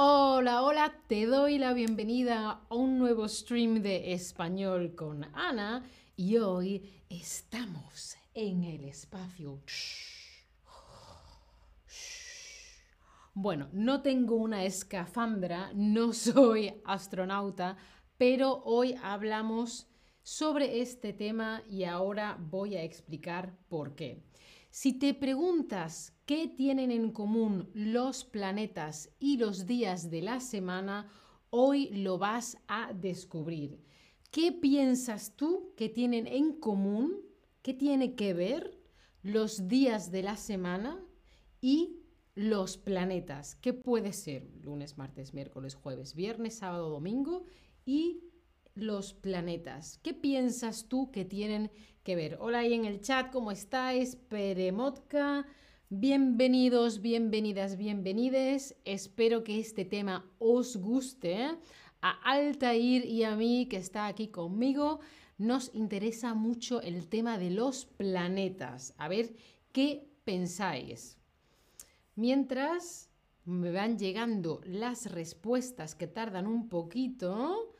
Hola, hola, te doy la bienvenida a un nuevo stream de español con Ana y hoy estamos en el espacio. Bueno, no tengo una escafandra, no soy astronauta, pero hoy hablamos sobre este tema y ahora voy a explicar por qué. Si te preguntas qué tienen en común los planetas y los días de la semana, hoy lo vas a descubrir. ¿Qué piensas tú que tienen en común? ¿Qué tiene que ver los días de la semana y los planetas? ¿Qué puede ser? Lunes, martes, miércoles, jueves, viernes, sábado, domingo y los planetas. ¿Qué piensas tú que tienen que ver? Hola ahí en el chat, ¿cómo estáis? Peremotka. Bienvenidos, bienvenidas, bienvenides. Espero que este tema os guste. A Altair y a mí, que está aquí conmigo, nos interesa mucho el tema de los planetas. A ver, ¿qué pensáis? Mientras me van llegando las respuestas que tardan un poquito,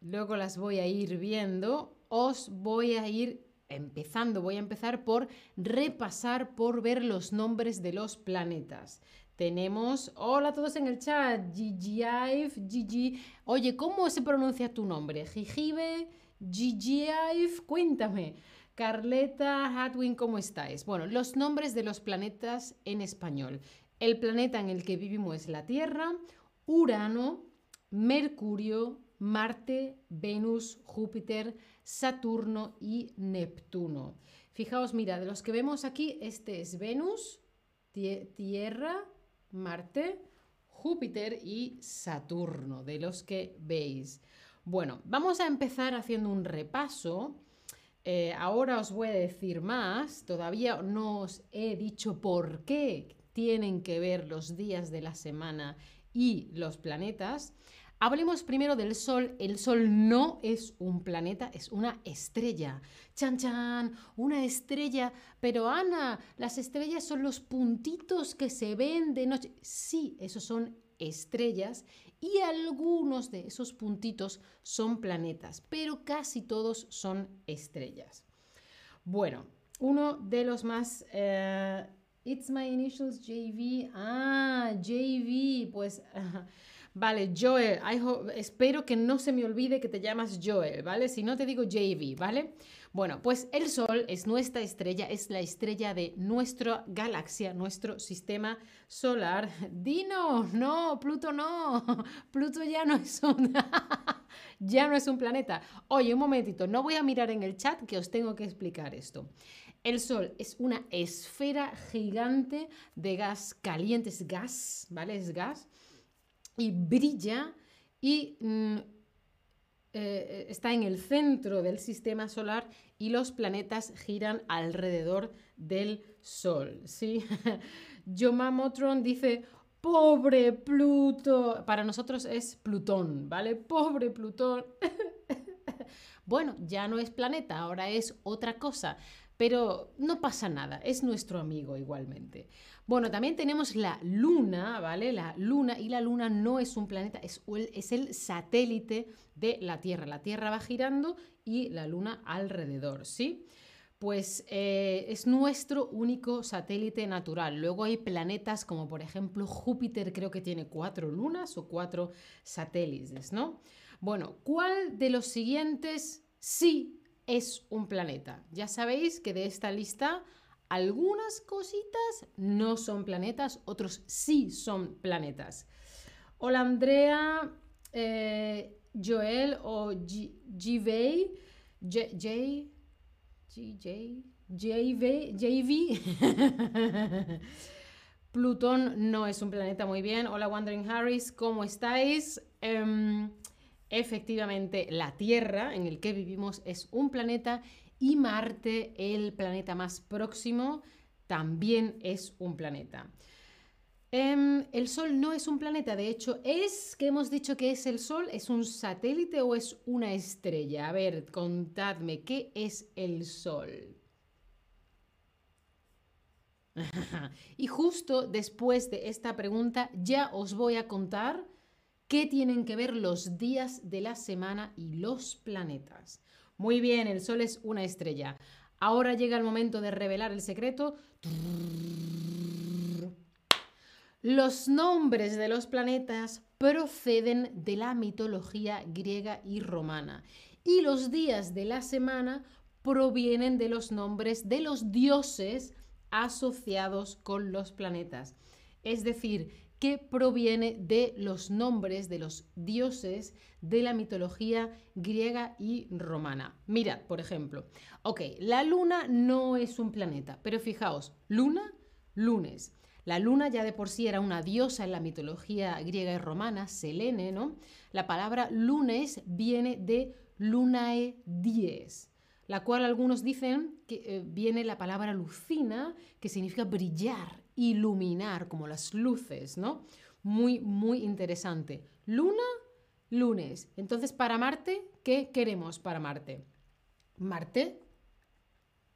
luego las voy a ir viendo, os voy a ir empezando, voy a empezar por repasar, por ver los nombres de los planetas. Tenemos, hola a todos en el chat, Gigiaif, Gigi. Oye, ¿cómo se pronuncia tu nombre? Gigibe, Gigiaif, cuéntame. Carleta, Hadwin, ¿cómo estáis? Bueno, los nombres de los planetas en español. El planeta en el que vivimos es la Tierra, Urano, Mercurio, Marte, Venus, Júpiter, Saturno y Neptuno. Fijaos, mira, de los que vemos aquí, este es Venus, Tierra, Marte, Júpiter y Saturno, de los que veis. Bueno, vamos a empezar haciendo un repaso. Eh, ahora os voy a decir más. Todavía no os he dicho por qué tienen que ver los días de la semana y los planetas. Hablemos primero del Sol. El Sol no es un planeta, es una estrella. Chan, chan, una estrella. Pero Ana, las estrellas son los puntitos que se ven de noche. Sí, esos son estrellas y algunos de esos puntitos son planetas, pero casi todos son estrellas. Bueno, uno de los más... Eh, it's my initials JV. Ah, JV, pues... Vale, Joel, espero que no se me olvide que te llamas Joel, ¿vale? Si no te digo JV, ¿vale? Bueno, pues el Sol es nuestra estrella, es la estrella de nuestra galaxia, nuestro sistema solar. Dino, no, Pluto no, Pluto ya no es un, ya no es un planeta. Oye, un momentito, no voy a mirar en el chat que os tengo que explicar esto. El Sol es una esfera gigante de gas caliente, es gas, ¿vale? Es gas y brilla y mm, eh, está en el centro del sistema solar y los planetas giran alrededor del Sol. ¿sí? Motron dice, pobre Pluto. Para nosotros es Plutón, ¿vale? Pobre Plutón. bueno, ya no es planeta, ahora es otra cosa. Pero no pasa nada, es nuestro amigo igualmente. Bueno, también tenemos la Luna, ¿vale? La Luna, y la Luna no es un planeta, es el, satélite de la Tierra. La Tierra va girando y la Luna alrededor, ¿sí? Pues eh, es nuestro único satélite natural. Luego hay planetas como por ejemplo Júpiter, creo que tiene cuatro lunas o cuatro satélites, ¿no? Bueno, ¿cuál de los siguientes sí es un planeta? Ya sabéis que de esta lista algunas cositas no son planetas, otros sí son planetas. Hola Andrea, eh, Joel o JV, J, JV, JV. Plutón no es un planeta muy bien. Hola Wandering Harris, ¿cómo estáis? Em, efectivamente, la Tierra en el que vivimos es un planeta y Marte, el planeta más próximo, también es un planeta. Em, el Sol no es un planeta, de hecho, ¿es que hemos dicho que es el Sol? ¿Es un satélite o es una estrella? A ver, contadme, ¿qué es el Sol? y justo después de esta pregunta ya os voy a contar qué tienen que ver los días de la semana y los planetas. Muy bien, el Sol es una estrella. Ahora llega el momento de revelar el secreto. Los nombres de los planetas proceden de la mitología griega y romana y los días de la semana provienen de los nombres de los dioses asociados con los planetas. Es decir, que proviene de los nombres de los dioses de la mitología griega y romana. Mirad, por ejemplo, ok, la luna no es un planeta, pero fijaos, luna, lunes. La luna ya de por sí era una diosa en la mitología griega y romana, Selene, ¿no? La palabra lunes viene de lunae dies, la cual algunos dicen que eh, viene la palabra lucina, que significa brillar, iluminar, como las luces, ¿no? Muy, muy interesante. Luna, lunes. Entonces, para Marte, ¿qué queremos para Marte? Marte,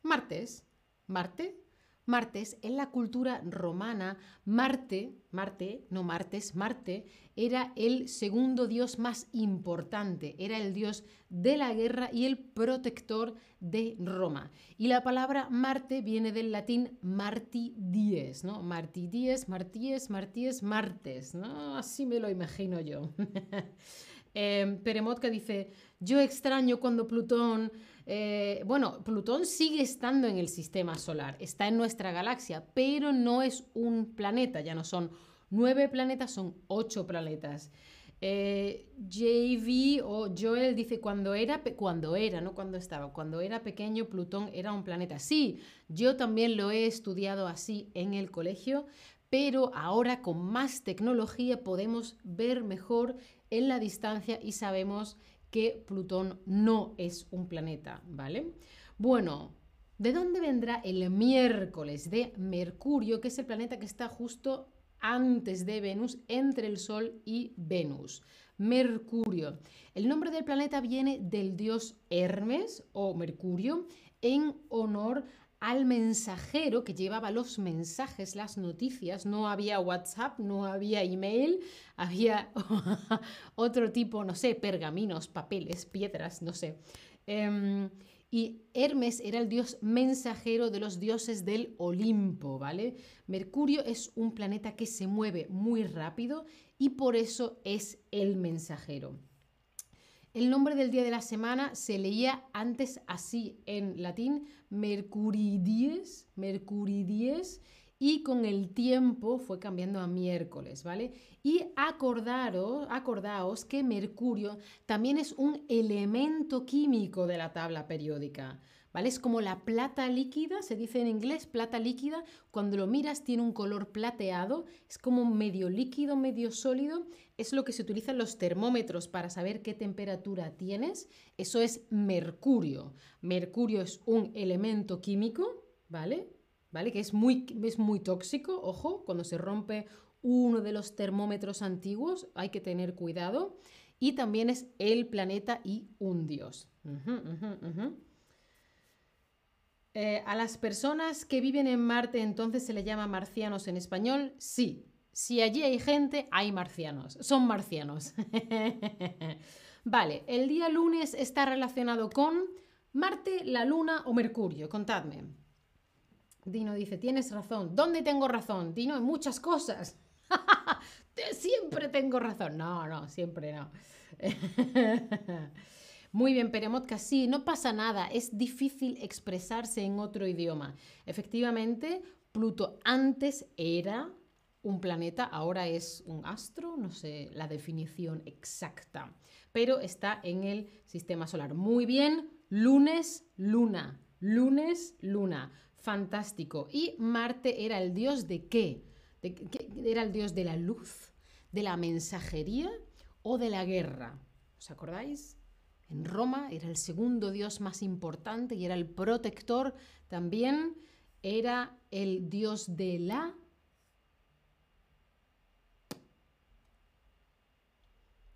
martes, Marte, martes, en la cultura romana, Marte, Marte, no martes, Marte, era el segundo dios más importante, era el dios de la guerra y el protector de Roma. Y la palabra Marte viene del latín marti dies, ¿no? Marti dies, marties, marties, martes, ¿no? Así me lo imagino yo. eh, Peremotka dice, yo extraño cuando Plutón eh, bueno, Plutón sigue estando en el sistema solar, está en nuestra galaxia, pero no es un planeta, ya no son nueve planetas, son ocho planetas. Eh, JV o Joel dice cuando era, cuando era, no cuando estaba, cuando era pequeño Plutón era un planeta. Sí, yo también lo he estudiado así en el colegio, pero ahora con más tecnología podemos ver mejor en la distancia y sabemos que Plutón no es un planeta, ¿vale? Bueno, ¿de dónde vendrá el miércoles? De Mercurio, que es el planeta que está justo antes de Venus, entre el Sol y Venus. Mercurio. El nombre del planeta viene del dios Hermes o Mercurio en honor al mensajero que llevaba los mensajes, las noticias. No había WhatsApp, no había email, había otro tipo, no sé, pergaminos, papeles, piedras, no sé. Em, y Hermes era el dios mensajero de los dioses del Olimpo, ¿vale? Mercurio es un planeta que se mueve muy rápido y por eso es el mensajero. El nombre del día de la semana se leía antes así en latín, Mercuridies, Mercuridies, y con el tiempo fue cambiando a miércoles, ¿vale? Y acordaros, acordaos que Mercurio también es un elemento químico de la tabla periódica. Es como la plata líquida, se dice en inglés plata líquida, cuando lo miras tiene un color plateado, es como medio líquido, medio sólido, es lo que se utiliza en los termómetros para saber qué temperatura tienes, eso es mercurio. Mercurio es un elemento químico, ¿vale? ¿Vale? Que es muy, es muy tóxico, ojo, cuando se rompe uno de los termómetros antiguos hay que tener cuidado. Y también es el planeta y un dios. Eh, ¿A las personas que viven en Marte entonces se le llama marcianos en español? Sí. Si allí hay gente, hay marcianos. Son marcianos. vale, el día lunes está relacionado con Marte, la Luna o Mercurio. Contadme. Dino dice, tienes razón. ¿Dónde tengo razón? Dino, en muchas cosas. siempre tengo razón. No, no, siempre no. Muy bien, Peremotka, sí, no pasa nada, es difícil expresarse en otro idioma. Efectivamente, Pluto antes era un planeta, ahora es un astro, no sé la definición exacta, pero está en el sistema solar. Muy bien, lunes, luna, lunes, luna, fantástico. ¿Y Marte era el dios de qué? ¿De qué? ¿Era el dios de la luz, de la mensajería o de la guerra? ¿Os acordáis? En Roma era el segundo dios más importante y era el protector. También era el dios de la...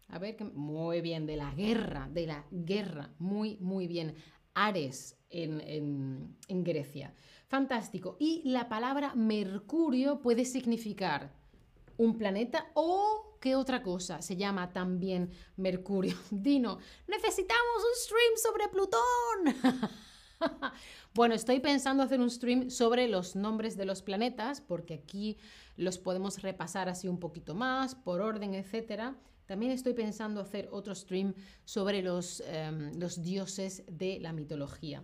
A ver, muy bien, de la guerra, de la guerra, muy, muy bien. Ares en, en Grecia. Fantástico. Y la palabra Mercurio puede significar un planeta o qué otra cosa se llama también Mercurio. Dino, necesitamos un stream sobre Plutón. bueno, estoy pensando hacer un stream sobre los nombres de los planetas, porque aquí los podemos repasar así un poquito más, por orden, etc. También estoy pensando hacer otro stream sobre los, em, los dioses de la mitología.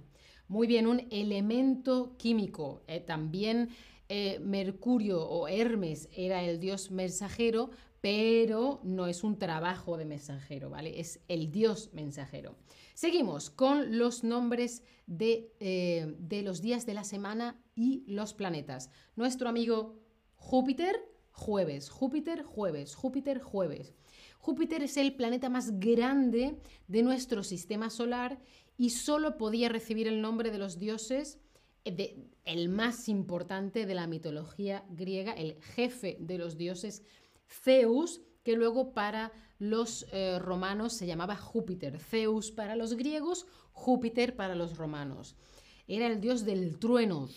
Muy bien, un elemento químico. Eh, también eh, Mercurio o Hermes era el dios mensajero, pero no es un trabajo de mensajero, ¿vale? Es el dios mensajero. Seguimos con los nombres de, eh, de los días de la semana y los planetas. Nuestro amigo Júpiter, jueves, Júpiter, jueves, Júpiter, jueves. Júpiter es el planeta más grande de nuestro sistema solar y solo podía recibir el nombre de los dioses, de, el más importante de la mitología griega, el jefe de los dioses, Zeus, que luego para los eh, romanos se llamaba Júpiter, Zeus para los griegos, Júpiter para los romanos. Era el dios del trueno.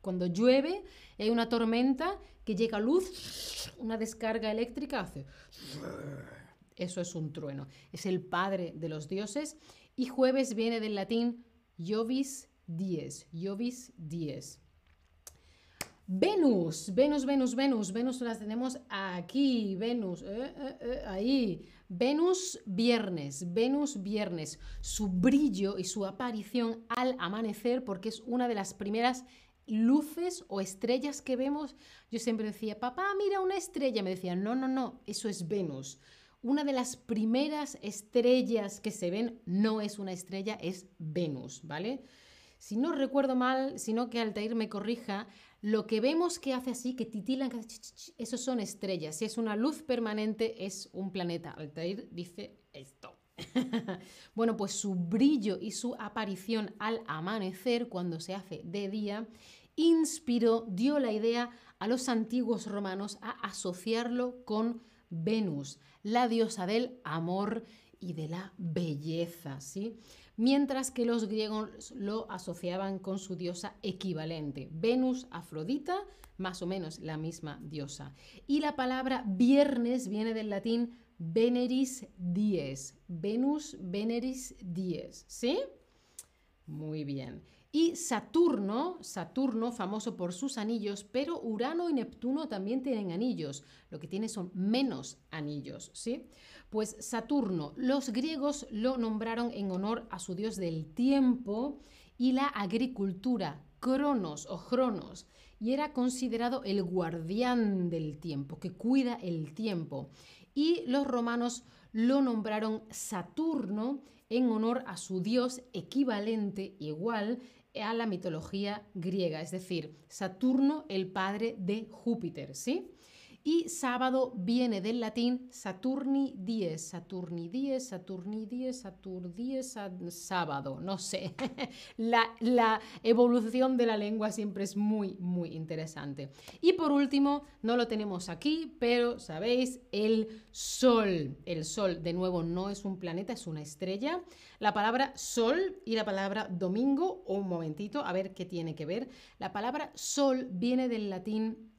Cuando llueve hay una tormenta que llega luz, una descarga eléctrica hace... Eso es un trueno. Es el padre de los dioses. Y jueves viene del latín Jovis dies. Jovis dies. Venus, Venus, Venus, Venus, Venus las tenemos aquí, Venus, eh, eh, eh, ahí. Venus viernes, Venus viernes, su brillo y su aparición al amanecer, porque es una de las primeras luces o estrellas que vemos. Yo siempre decía, papá, mira una estrella. Me decía, no, no, no, eso es Venus. Una de las primeras estrellas que se ven no es una estrella, es Venus, ¿vale? Si no recuerdo mal, sino que Altair me corrija, lo que vemos que hace así, que titilan, eso son estrellas. Si es una luz permanente, es un planeta. Altair dice esto. bueno, pues su brillo y su aparición al amanecer, cuando se hace de día, inspiró, dio la idea a los antiguos romanos a asociarlo con Venus, la diosa del amor y de la belleza, ¿sí? Mientras que los griegos lo asociaban con su diosa equivalente, Venus, Afrodita, más o menos la misma diosa. Y la palabra viernes viene del latín Veneris dies, Venus Veneris dies, ¿sí? Muy bien. Y Saturno, Saturno, famoso por sus anillos, pero Urano y Neptuno también tienen anillos. Lo que tiene son menos anillos, ¿sí? Pues Saturno, los griegos lo nombraron en honor a su dios del tiempo y la agricultura, Cronos o Cronos, y era considerado el guardián del tiempo, que cuida el tiempo. Y los romanos lo nombraron Saturno en honor a su dios equivalente, igual, a la mitología griega, es decir, Saturno, el padre de Júpiter, ¿sí? Y sábado viene del latín Saturni dies, Saturni dies, Saturni dies, Satur dies, sábado, no sé. la, la evolución de la lengua siempre es muy, muy interesante. Y por último, no lo tenemos aquí, pero sabéis, el Sol. El Sol, de nuevo, no es un planeta, es una estrella. La palabra Sol y la palabra domingo, un momentito, a ver qué tiene que ver. La palabra Sol viene del latín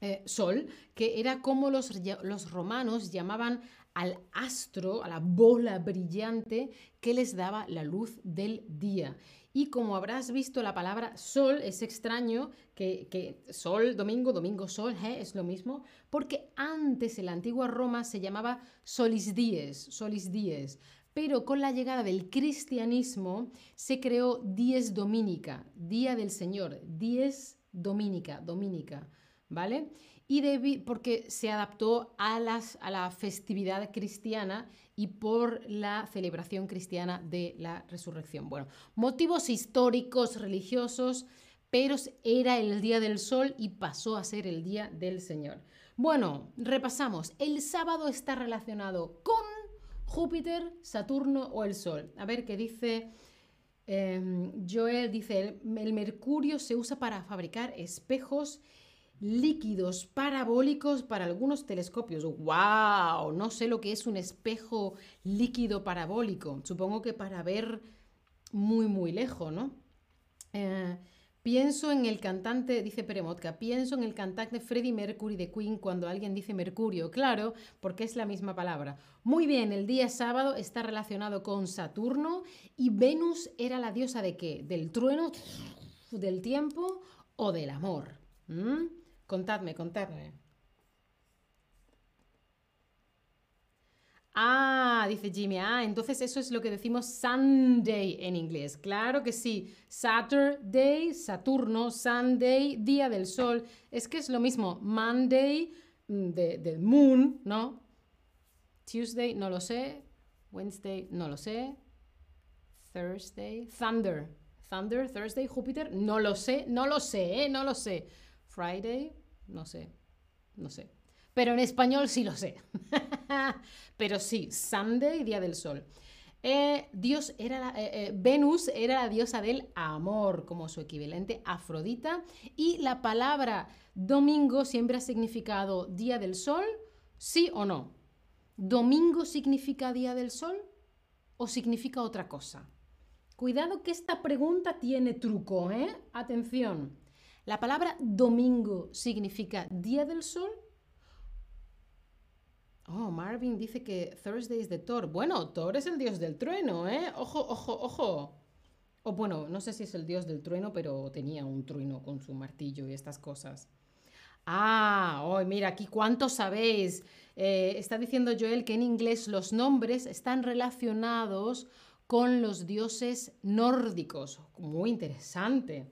eh, sol, que era como los, los romanos llamaban al astro, a la bola brillante que les daba la luz del día. Y como habrás visto, la palabra sol es extraño, que, sol, domingo, domingo, sol, es lo mismo, porque antes en la antigua Roma se llamaba solis dies, solis dies, pero con la llegada del cristianismo se creó dies dominica, día del Señor, dies dominica, dominica. ¿Vale? Y porque se adaptó a, las, a la festividad cristiana y por la celebración cristiana de la resurrección. Bueno, motivos históricos, religiosos, pero era el día del sol y pasó a ser el día del Señor. Bueno, repasamos. El sábado está relacionado con Júpiter, Saturno o el Sol. A ver qué dice em, Joel. Dice, el mercurio se usa para fabricar espejos líquidos parabólicos para algunos telescopios. ¡Wow! No sé lo que es un espejo líquido parabólico. Supongo que para ver muy, muy lejos, ¿no? Eh, pienso en el cantante, dice Peremotka, pienso en el cantante Freddie Mercury de Queen cuando alguien dice Mercurio, claro, porque es la misma palabra. Muy bien, el día sábado está relacionado con Saturno y Venus era la diosa de qué? ¿Del trueno, del tiempo o del amor? ¿Mm? Contadme, contadme. Ah, dice Jimmy, ah, entonces eso es lo que decimos Sunday en inglés. Claro que sí. Saturday, Saturno, Sunday, día del sol. Es que es lo mismo. Monday, mm, del moon, ¿no? Tuesday, no lo sé. Wednesday, no lo sé. Thursday, Thunder. Thunder, Thursday, Júpiter, no lo sé, no lo sé, ¿eh? no lo sé. Friday, no sé, no sé pero en español sí lo sé. pero sí, Sunday, Día del Sol. Eh, Dios era eh, eh, Venus era la diosa del amor, como su equivalente Afrodita, y la palabra domingo siempre ha significado Día del Sol, ¿sí o no? ¿Domingo significa Día del Sol o significa otra cosa? Cuidado que esta pregunta tiene truco, ¿eh? Atención. ¿La palabra domingo significa Día del Sol Oh, Marvin dice que Thursday es de Thor. Bueno, Thor es el dios del trueno, ¿eh? Ojo, ojo, ojo. O bueno, no sé si es el dios del trueno, pero tenía un trueno con su martillo y estas cosas. Ah, oh, mira, aquí cuánto sabéis. Eh, está diciendo Joel que en inglés los nombres están relacionados con los dioses nórdicos. Muy interesante.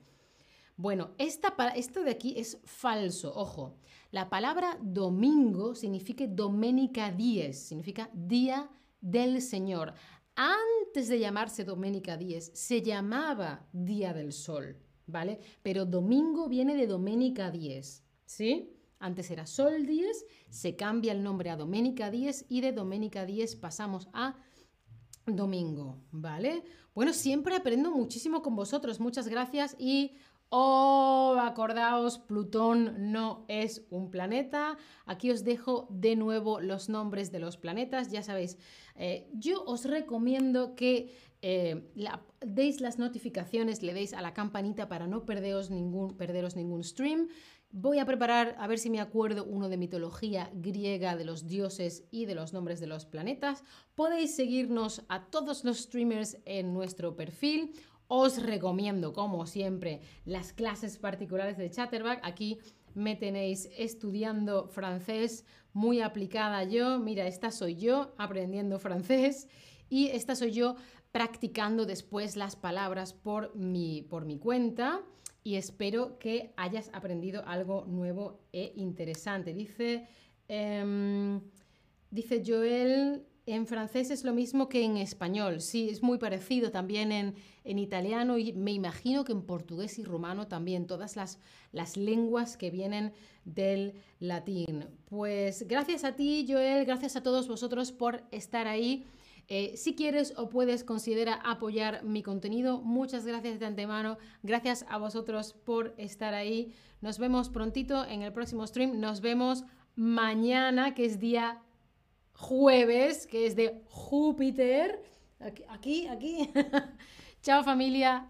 Bueno, esta, esto de aquí es falso, ojo. La palabra domingo significa Domenica Dies, significa Día del Señor. Antes de llamarse Domenica Dies, se llamaba Día del Sol, ¿vale? Pero domingo viene de Domenica Dies, ¿sí? Antes era Sol Dies, se cambia el nombre a Domenica Dies y de Domenica Dies pasamos a domingo, ¿vale? Bueno, siempre aprendo muchísimo con vosotros, muchas gracias y Oh, acordaos, Plutón no es un planeta. Aquí os dejo de nuevo los nombres de los planetas. Ya sabéis, eh, yo os recomiendo que eh, deis las notificaciones, le deis a la campanita para no perderos ningún, perderos ningún stream. Voy a preparar, a ver si me acuerdo, uno de mitología griega de los dioses y de los nombres de los planetas. Podéis seguirnos a todos los streamers en nuestro perfil os recomiendo, como siempre, las clases particulares de Chatterback. Aquí me tenéis estudiando francés muy aplicada yo. Mira, esta soy yo aprendiendo francés y esta soy yo practicando después las palabras por mi, por mi cuenta y espero que hayas aprendido algo nuevo e interesante. Dice, em, dice Joel, en francés es lo mismo que en español, sí, es muy parecido también en, italiano y me imagino que en portugués y rumano también, todas las, las lenguas que vienen del latín. Pues gracias a ti, Joel, gracias a todos vosotros por estar ahí. Eh, si quieres o puedes, considera apoyar mi contenido. Muchas gracias de antemano. Gracias a vosotros por estar ahí. Nos vemos prontito en el próximo stream. Nos vemos mañana, que es día jueves, que es de Júpiter. Aquí, aquí. aquí. Chao familia.